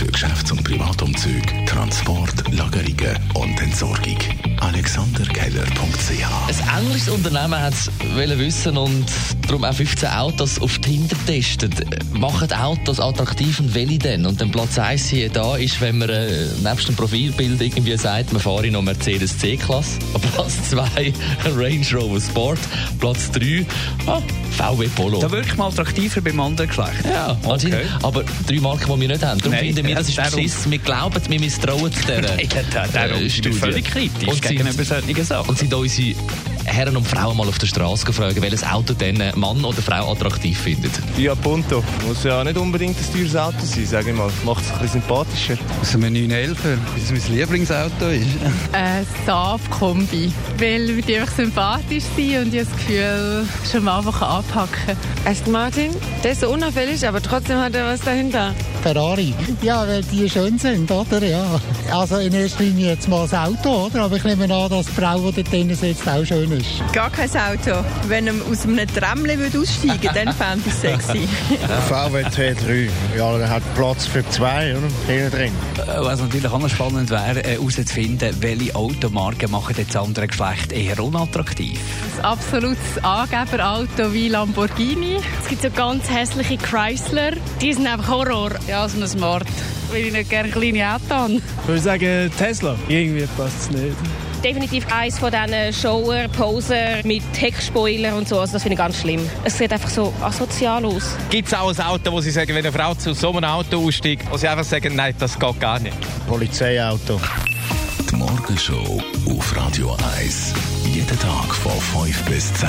für Geschäfts- und Privatumzug, Transport, Lagerungen und Entsorgung. AlexanderKeller.ch Ein englisches Unternehmen hat es wissen und darum auch 15 Autos auf Tinder testet. Machen Autos attraktiv und welche denn? Und dann Platz 1 hier da ist, wenn man äh, nebst dem Profilbild irgendwie sagt, man fahre noch Mercedes C-Klasse. Platz 2 Range Rover Sport. Platz 3 ah, VW Polo. Da wirklich mal attraktiver beim anderen Geschlecht. Ja, okay. aber drei Marken, die wir nicht haben. Darum Nein, finden wir, das ist darum- Beschiss. Wir glauben, wir misstrauen dieser Nein, da- darum äh, Studie. völlig kritisch Und sind- gegenüber solchen Sachen. Und sind unsere Herren und Frauen mal auf der Straße gefragt, welches Auto denn äh, Mann oder Frau attraktiv findet. Ja, Punto. Muss ja nicht unbedingt ein teures Auto sein, sage ich mal. Macht es ein bisschen sympathischer. Also ein 911, weil es mein Lieblingsauto ist. Ein Saab-Kombi. Weil die einfach sympathisch sind und ich das Gefühl, schon mal einfach anpacken Aston Martin, der ist so unauffällig, aber trotzdem hat er was dahinter. Ferrari. Ja, weil die schön sind, oder? Ja. Also in erster Linie jetzt mal das Auto, oder? Aber ich nehme an, dass die Frau, die dort drin sitzt, auch schön ist. Gar kein Auto. Wenn er aus einem Tramli aussteigen würde, dann fände ich es sexy. VW T3, ja, der hat Platz für zwei, oder? Hinten drin. Äh, Was natürlich auch noch spannend wäre, äh, herauszufinden, welche Automarken machen jetzt andere Geschlecht eher unattraktiv. Ein absolutes Angeberauto wie Lamborghini. Es gibt so ganz hässliche Chrysler, die sind einfach Horror. Ja, so ein Smart. Weil ich nicht gerne kleine Autos habe. Ich würde sagen Tesla. Irgendwie passt es nicht. Definitiv eins von diesen Shower, Poser mit Heckspoiler und so. Also das finde ich ganz schlimm. Es sieht einfach so asozial aus. Gibt es auch ein Auto, wo Sie sagen, wenn eine Frau zu so einem Auto aussteigt, wo Sie einfach sagen, nein, das geht gar nicht? Polizeiauto. Die Morgenshow auf Radio 1. Jeden Tag von 5 bis 10.